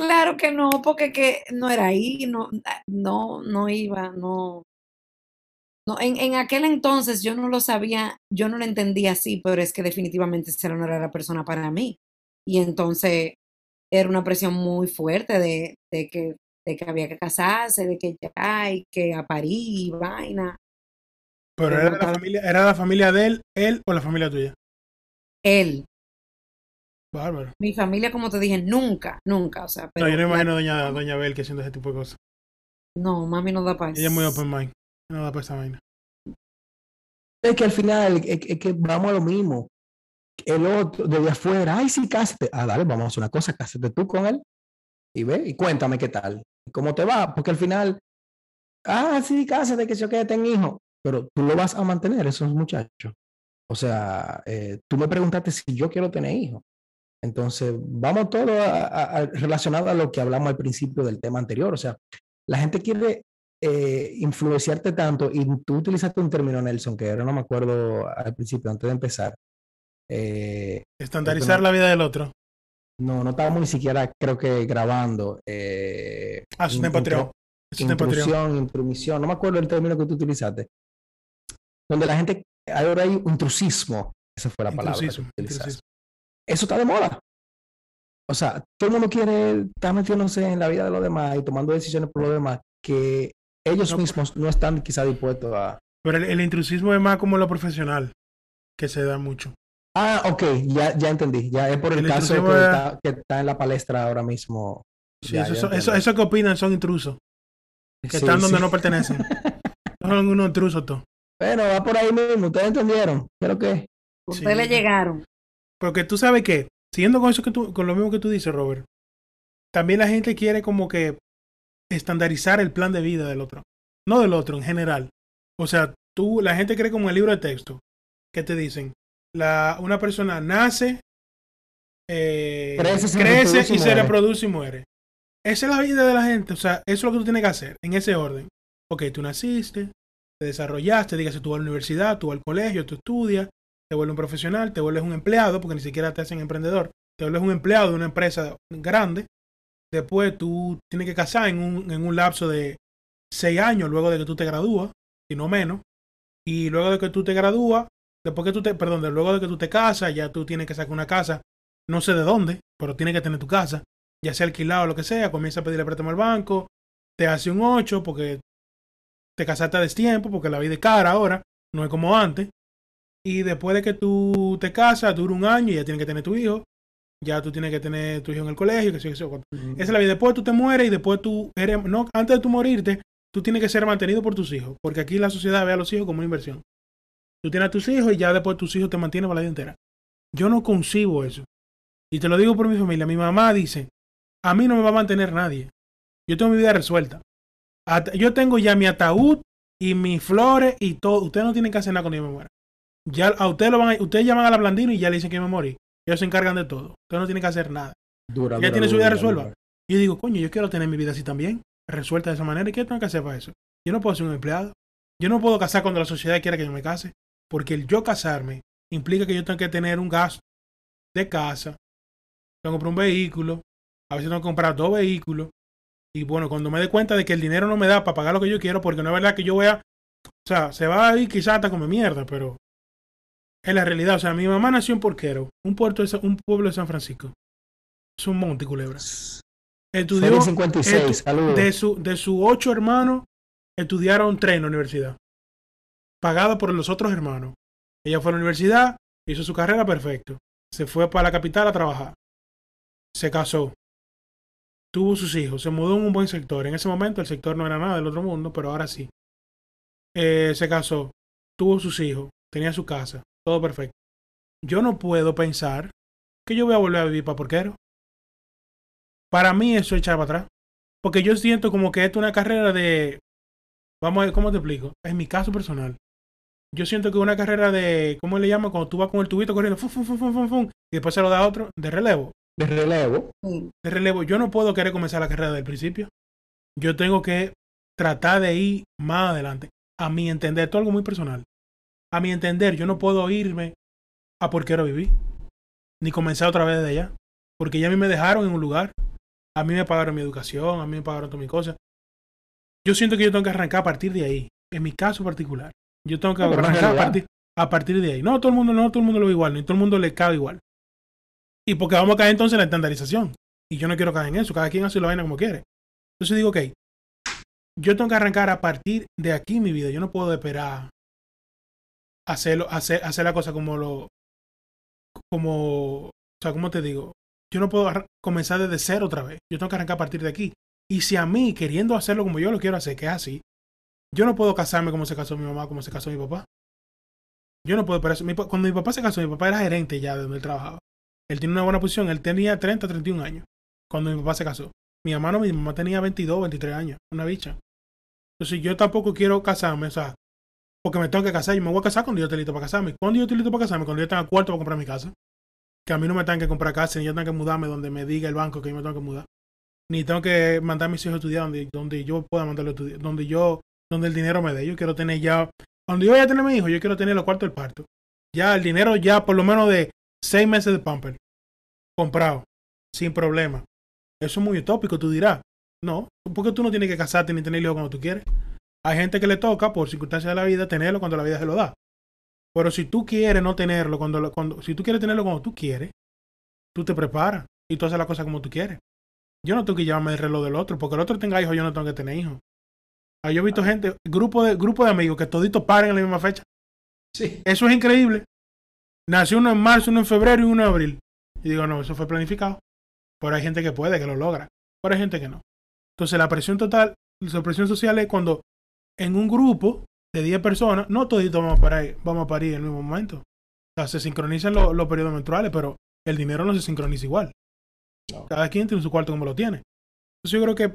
Claro que no, porque que no era ahí, no, no, no iba, no. No, en, en aquel entonces yo no lo sabía, yo no lo entendía así, pero es que definitivamente esa no era la persona para mí. Y entonces era una presión muy fuerte de, de que, de que había que casarse, de que ya, y que a París, y vaina. Pero era la familia, era la familia de él, él o la familia tuya. Él, Bárbaro. mi familia, como te dije, nunca, nunca, o sea, pero no, yo no imagino a doña, doña Bel que haciendo ese tipo de cosas. no, mami no da para Ella es muy open mind. No da para esa vaina. Es que al final, es, es que vamos a lo mismo. El otro, desde afuera, ay, sí, cásate. Ah, dale, vamos a hacer una cosa, cásate tú con él y ve y cuéntame qué tal, cómo te va, porque al final, ah, sí, cásate, que se quede, ten hijo, pero tú lo vas a mantener, esos muchachos. O sea, eh, tú me preguntaste si yo quiero tener hijos. Entonces, vamos todo a- relacionado a lo que hablamos al principio del tema anterior. O sea, la gente quiere eh, influenciarte tanto y tú utilizaste un término, Nelson, que ahora no me acuerdo al principio, antes de empezar. Eh, Estandarizar no- la vida del otro. no, no estábamos ni siquiera, creo que grabando. Eh, Ah, eso in- Eso Patreon. intrusión, intromisión, no me acuerdo el término que tú utilizaste. Donde la gente, ahora hay intrusismo, esa fue la palabra que utilizaste. Eso está de moda. O sea, todo el mundo quiere estar metiéndose en la vida de los demás y tomando decisiones por los demás que ellos No, mismos no están quizá dispuestos a... Pero el, el intrusismo es más como lo profesional, que se da mucho. Ah, ok, ya, ya entendí. Ya es por el, El caso que está, que está en la palestra ahora mismo. Sí, Ya, eso, ya eso, eso que opinan son intrusos, que Sí, están donde no pertenecen. son unos intrusos todos. Bueno, va por ahí mismo, ustedes entendieron. ¿Qué es lo que es? Ustedes Sí. le llegaron. Porque tú sabes que, siguiendo con eso que tú, con lo mismo que tú dices, Robert, también la gente quiere como que estandarizar el plan de vida del otro. No del otro, en general. O sea, tú, la gente cree como el libro de texto, que te dicen, la, una persona nace, eh, Crece, se crece reproduce y se reproduce y muere. Esa es la vida de la gente. O sea, eso es lo que tú tienes que hacer, en ese orden. Ok, tú naciste, te desarrollaste, dígase tú vas a la universidad, tú vas al colegio, tú estudias, te vuelves un profesional, te vuelves un empleado, porque ni siquiera te hacen emprendedor, te vuelves un empleado de una empresa grande. Después tú tienes que casar en un, en un lapso de seis años luego de que tú te gradúas, si no menos. Y luego de que tú te gradúas, después que tú te, perdón, de luego de que tú te casas, ya tú tienes que sacar una casa, no sé de dónde, pero tienes que tener tu casa, ya sea alquilado o lo que sea, comienza a pedirle préstamo al banco, te hace un 8 porque te casaste a destiempo, porque la vida es cara ahora, no es como antes. Y después de que tú te casas, dura un año y ya tienes que tener tu hijo, ya tú tienes que tener tu hijo en el colegio, que sé, que sé. Esa es la vida. Después tú te mueres y después tú eres, no, antes de tú morirte, tú tienes que ser mantenido por tus hijos, porque aquí la sociedad ve a los hijos como una inversión. Tú tienes a tus hijos y ya después tus hijos te mantienen para la vida entera. Yo no concibo eso. Y te lo digo por mi familia. Mi mamá dice, a mí no me va a mantener nadie. Yo tengo mi vida resuelta. Yo tengo ya mi ataúd y mis flores y todo. Ustedes no tienen que hacer nada cuando yo me muera. Ya a ustedes lo van a, ustedes llaman a la Blandino y ya le dicen que me morí. Ellos se encargan de todo. Ustedes no tienen que hacer nada. Dura, dura, tiene su vida resuelta. Y yo digo, coño, yo quiero tener mi vida así también, resuelta de esa manera. ¿Y qué tengo que hacer para eso? Yo no puedo ser un empleado. Yo no puedo casar cuando la sociedad quiera que yo me case. Porque el yo casarme implica que yo tengo que tener un gasto de casa. Tengo que comprar un vehículo. A veces tengo que comprar dos vehículos. Y bueno, cuando me dé cuenta de que el dinero no me da para pagar lo que yo quiero, porque no es verdad que yo voy a. O sea, se va a ir quizás hasta como mierda, pero. Es la realidad. O sea, mi mamá nació en Porquero, un, puerto de un pueblo de San Francisco. Es un monte, culebra. Estudió. Serie 56, estu- saludos. de su de sus ocho hermanos estudiaron tres en la universidad. pagada por los otros hermanos. Ella fue a la universidad, hizo su carrera perfecto. Se fue para la capital a trabajar. Se casó. Tuvo sus hijos. Se mudó en un buen sector. En ese momento el sector no era nada del otro mundo, pero ahora sí. Eh, se casó. Tuvo sus hijos. Tenía su casa. Todo perfecto. Yo no puedo pensar que yo voy a volver a vivir para porquero. Para mí eso es echar para atrás. Porque yo siento como que esto es una carrera de... Vamos a ver, ¿cómo te explico? En mi caso personal. Yo siento que es una carrera de... ¿Cómo le llaman? Cuando tú vas con el tubito corriendo. Fum, fum, fum, fum, fum, y después se lo da a otro. De relevo. De relevo. De relevo. Yo no puedo querer comenzar la carrera del principio. Yo tengo que tratar de ir más adelante. A mi entender, esto es algo muy personal. A mi entender, yo no puedo irme a porquero vivir. Ni comenzar otra vez de allá. Porque ya a mí me dejaron en un lugar. A mí me pagaron mi educación, a mí me pagaron todas mis cosas. Yo siento que yo tengo que arrancar a partir de ahí. En mi caso particular. Yo tengo que No, arrancar a en partir, a partir de ahí. No, todo el mundo, no todo el mundo lo ve igual, ni todo el mundo le cabe igual. Y porque vamos a caer entonces en la estandarización. Y yo no quiero caer en eso. Cada quien hace la vaina como quiere. Entonces digo, ok, yo tengo que arrancar a partir de aquí mi vida. Yo no puedo esperar hacerlo, hacer, hacer la cosa como lo, como, o sea, ¿cómo te digo? Yo no puedo comenzar desde cero otra vez. Yo tengo que arrancar a partir de aquí. Y si a mí, queriendo hacerlo como yo lo quiero hacer, que es así, yo no puedo casarme como se casó mi mamá, como se casó mi papá. Yo no puedo eso. Mi cuando mi papá se casó, mi papá era gerente ya de donde él trabajaba. Él tiene una buena posición. Él tenía 30, 31 años cuando mi papá se casó. Mi hermano, mi mamá tenía 22, 23 años. Una bicha. Entonces yo tampoco quiero casarme, o sea, porque me tengo que casar. Yo me voy a casar cuando yo esté listo para casarme. ¿Cuándo yo estoy listo para casarme? Cuando yo tenga cuarto para comprar mi casa. Que a mí no me tengan que comprar casa, ni yo tengo que mudarme donde me diga el banco que yo me tengo que mudar. Ni tengo que mandar a mis hijos a estudiar donde, donde yo pueda mandarlo a estudiar. Donde yo, donde el dinero me dé. Yo quiero tener ya. Cuando yo vaya a tener mi hijo, yo quiero tener los cuartos del parto. Ya el dinero, ya por lo menos de seis meses de pamper. Comprado. Sin problema. Eso es muy utópico, tú dirás. No, porque tú no tienes que casarte ni tener hijos cuando tú quieres. Hay gente que le toca, por circunstancias de la vida, tenerlo cuando la vida se lo da. Pero si tú quieres no tenerlo, cuando, cuando si tú quieres tenerlo cuando tú quieres, tú te preparas y tú haces las cosas como tú quieres. Yo no tengo que llevarme el reloj del otro, porque el otro tenga hijos, yo no tengo que tener hijos. Ah, yo he visto gente, grupo de, grupo de amigos que toditos paren en la misma fecha. Sí. Eso es increíble. Nació uno en marzo, uno en febrero y uno en abril. Y digo, no, eso fue planificado. Pero hay gente que puede, que lo logra. Pero hay gente que no. Entonces la presión total, la presión social es cuando en un grupo de 10 personas, no toditos vamos a parir, vamos a parir en el mismo momento. O sea, se sincronizan los, los periodos menstruales, pero el dinero no se sincroniza igual. No. Cada quien tiene su cuarto como lo tiene. Entonces yo creo que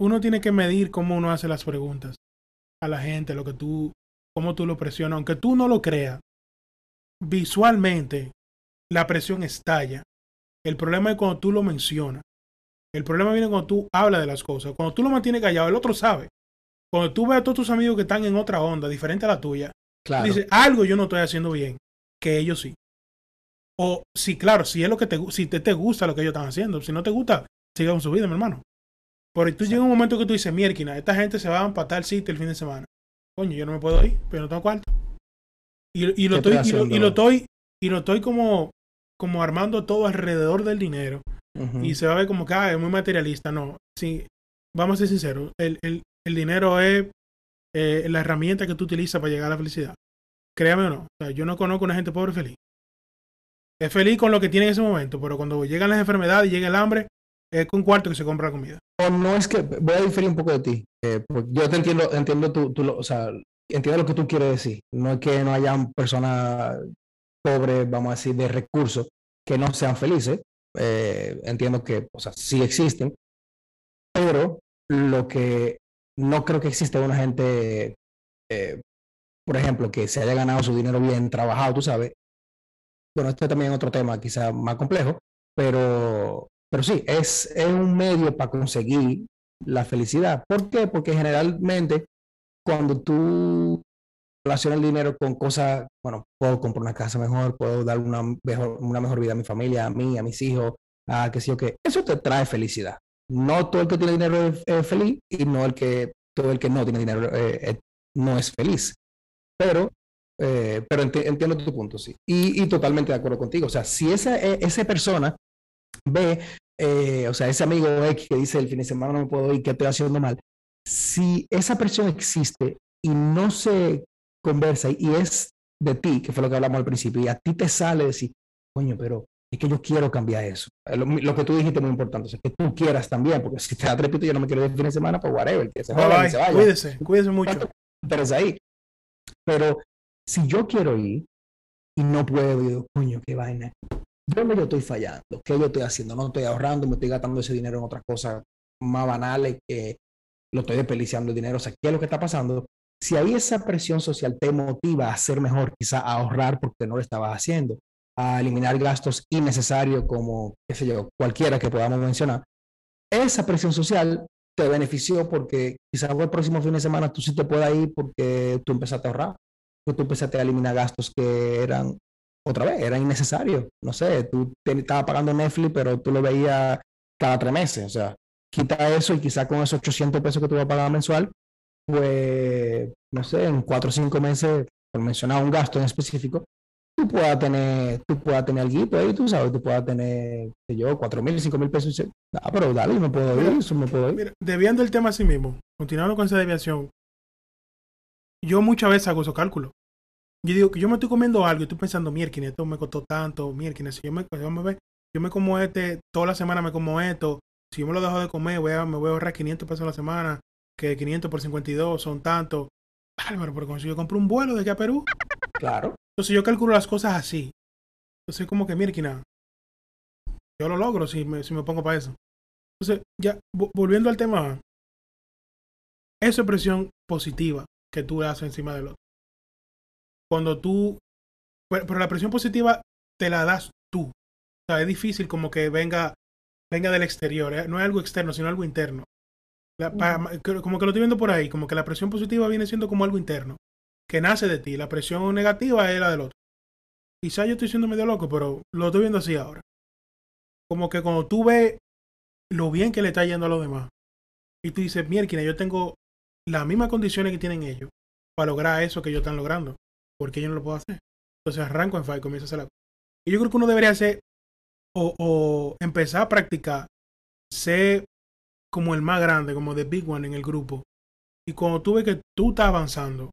uno tiene que medir cómo uno hace las preguntas a la gente, lo que tú, cómo tú lo presionas, aunque tú no lo creas. Visualmente, la presión estalla. El problema es cuando tú lo mencionas. El problema viene cuando tú hablas de las cosas. Cuando tú lo mantienes callado, el otro sabe. Cuando tú ves a todos tus amigos que están en otra onda, diferente a la tuya, Claro. dices, algo yo no estoy haciendo bien, que ellos sí. O sí, claro, si es lo que te, si te, te gusta lo que ellos están haciendo. Si no te gusta, sigue con su vida, mi hermano. Pero tú llega un momento que tú dices, mierda, esta gente se va a empatar el sitio el fin de semana. Coño, yo no me puedo ir, pero no tengo cuarto. Y, y lo ¿Qué estoy, y lo, y haciendo? lo estoy, y lo estoy como, como armando todo alrededor del dinero. Y se va a ver como que ah, es muy materialista. No, sí, vamos a ser sinceros. El, el, el dinero es eh, la herramienta que tú utilizas para llegar a la felicidad. Créame o no. Yo no conozco una gente pobre feliz. Es feliz con lo que tiene en ese momento, pero cuando llegan las enfermedades y llega el hambre, es con cuarto que se compra comida. O no es que voy a diferir un poco de ti. eh, yo te entiendo, entiendo tu, tu lo- o sea, entiendo lo que tú quieres decir. No es que no hayan personas pobres, vamos a decir, de recursos que no sean felices. Eh, entiendo que, o sea, sí existen, pero lo que no creo que exista una gente, eh, por ejemplo, que se haya ganado su dinero bien trabajado, tú sabes. Bueno, también es otro tema, quizá más complejo, pero, pero sí, es, es un medio para conseguir la felicidad. ¿Por qué? Porque generalmente cuando tú relacionas el dinero con cosas, bueno, puedo comprar una casa mejor, puedo dar una mejor, una mejor vida a mi familia, a mí, a mis hijos, a qué sé yo qué, eso te trae felicidad. No todo el que tiene dinero es, feliz y no el que, todo el que no tiene dinero eh, eh, no es feliz. Pero, eh, pero enti- entiendo tu punto, sí. Y, y totalmente de acuerdo contigo. O sea, si esa, eh, esa persona ve, o sea, ese amigo X que dice el fin de semana no me puedo ir, ¿qué estoy haciendo mal? Si esa persona existe y no se conversa y es de ti, que fue lo que hablamos al principio, y a ti te sale decir, coño, pero es que yo quiero cambiar eso. Lo, que tú dijiste es muy importante, es que tú quieras también, porque si te da trepito yo no me quiero ir el fin de semana, pues whatever, que se, vaya, se vaya. Cuídese, cuídese mucho. Pero es ahí. Pero si yo quiero ir y no puedo, digo, coño, qué vaina. ¿Dónde yo estoy fallando? ¿Qué yo estoy haciendo? No estoy ahorrando, me estoy gastando ese dinero en otras cosas más banales que lo estoy desperdiciando el dinero. O sea, ¿qué es lo que está pasando? Si ahí esa presión social te motiva a ser mejor, quizá a ahorrar porque no lo estabas haciendo, a eliminar gastos innecesarios como, qué sé yo, cualquiera que podamos mencionar, esa presión social te benefició porque quizás el próximo fin de semana tú sí te puedas ir porque tú empezaste a ahorrar, porque tú empezaste a eliminar gastos que eran, otra vez, eran innecesarios. No sé, tú estabas pagando Netflix, pero tú lo veías cada tres meses. O sea, quita eso y quizás con esos 800 pesos que tú vas a pagar mensual, pues, no sé, en cuatro o cinco meses, por mencionar un gasto en específico, tú puedas tener, tú puedas tener algo ahí, tú sabes, tú puedas tener, sé yo, cuatro mil, cinco mil pesos. Ah, pero dale, me puedo ir, eso me puedo ir. Mira, debiendo el tema a sí mismo, continuando con esa desviación, yo muchas veces hago esos cálculos. Yo digo que yo me estoy comiendo algo y estoy pensando, mierda, esto me costó tanto, mierda, si yo me, yo me, yo me como este, toda la semana me como esto, si yo me lo dejo de comer, voy a, me voy a ahorrar 500 pesos a la semana, que 500 por 52 son tanto. Álvaro, pero si yo compro un vuelo de aquí a Perú. Claro. Entonces yo calculo las cosas así. Entonces como que, Mirkina, yo lo logro si me, si me pongo para eso. Entonces, ya, volviendo al tema, esa presión positiva que tú haces encima del otro. Cuando tú, pero, la presión positiva te la das tú. O sea, es difícil como que venga, venga del exterior, ¿eh? no es algo externo, sino algo interno. como que lo estoy viendo por ahí, como que la presión positiva viene siendo como algo interno que nace de ti. La presión negativa es la del otro. Quizá yo estoy siendo medio loco, pero lo estoy viendo así ahora. Como que cuando tú ves lo bien que le está yendo a los demás, y tú dices, mierda, yo tengo las mismas condiciones que tienen ellos para lograr eso que ellos están logrando, porque yo no lo puedo hacer. Entonces arranco en Fight y comienzo a hacer la Y yo creo que uno debería hacer o, o empezar a practicar ser como el más grande, como the big one en el grupo. Y cuando tú ves que tú estás avanzando,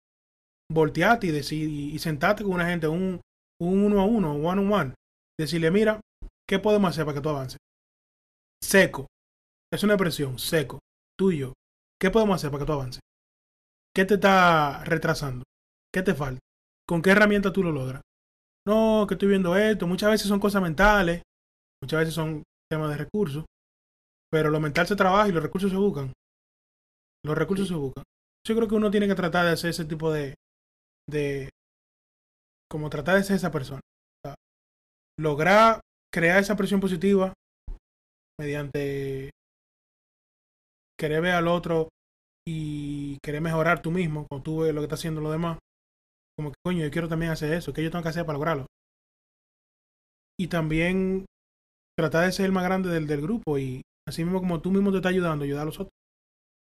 voltearte y decir y sentarte con una gente, un, un uno a uno, one on one, decirle, mira, ¿qué podemos hacer para que tú avances? Seco. Es una expresión, seco. Tuyo. ¿Qué podemos hacer para que tú avances? ¿Qué te está retrasando? ¿Qué te falta? ¿Con qué herramienta tú lo logras? No, que estoy viendo esto. Muchas veces son cosas mentales. Muchas veces son temas de recursos. Pero lo mental se trabaja y los recursos se buscan. Los recursos se buscan. Yo creo que uno tiene que tratar de hacer ese tipo de, de como tratar de ser esa persona. lograr crear esa presión positiva mediante querer ver al otro y querer mejorar tú mismo cuando tú ves lo que está haciendo los demás. Como que coño, yo quiero también hacer eso, que yo tengo que hacer para lograrlo. Y también tratar de ser el más grande del, del grupo y así mismo como tú mismo te estás ayudando, ayudar a los otros.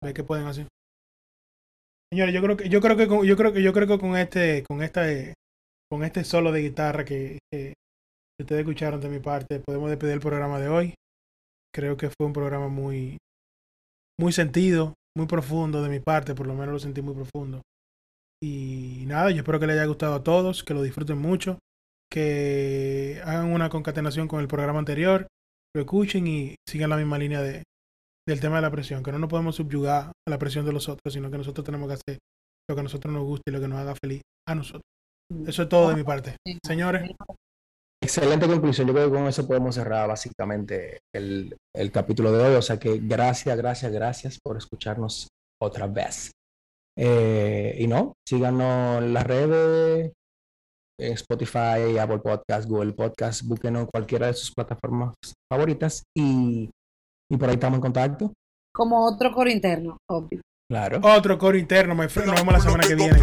A ver qué pueden hacer. Señores, yo creo que yo creo que con, yo creo que yo creo que con este con esta con este solo de guitarra que, ustedes escucharon de mi parte, podemos despedir el programa de hoy. Creo que fue un programa muy muy sentido, muy profundo de mi parte, por lo menos lo sentí muy profundo. Y nada, yo espero que les haya gustado a todos, que lo disfruten mucho, que hagan una concatenación con el programa anterior, lo escuchen y sigan la misma línea de, del tema de la presión, que no nos podemos subyugar a la presión de los otros, sino que nosotros tenemos que hacer lo que a nosotros nos guste y lo que nos haga feliz a nosotros. Eso es todo de mi parte. Señores. Excelente conclusión. Yo creo que con eso podemos cerrar básicamente el, el capítulo de hoy. O sea que gracias, gracias, gracias por escucharnos otra vez. Eh, y no, síganos en las redes, Spotify, Apple Podcast, Google Podcast, búsquenos cualquiera de sus plataformas favoritas y y por ahí estamos en contacto. Como otro coro interno, obvio. Claro. Otro coro interno, my friend. Nos vemos la semana que viene.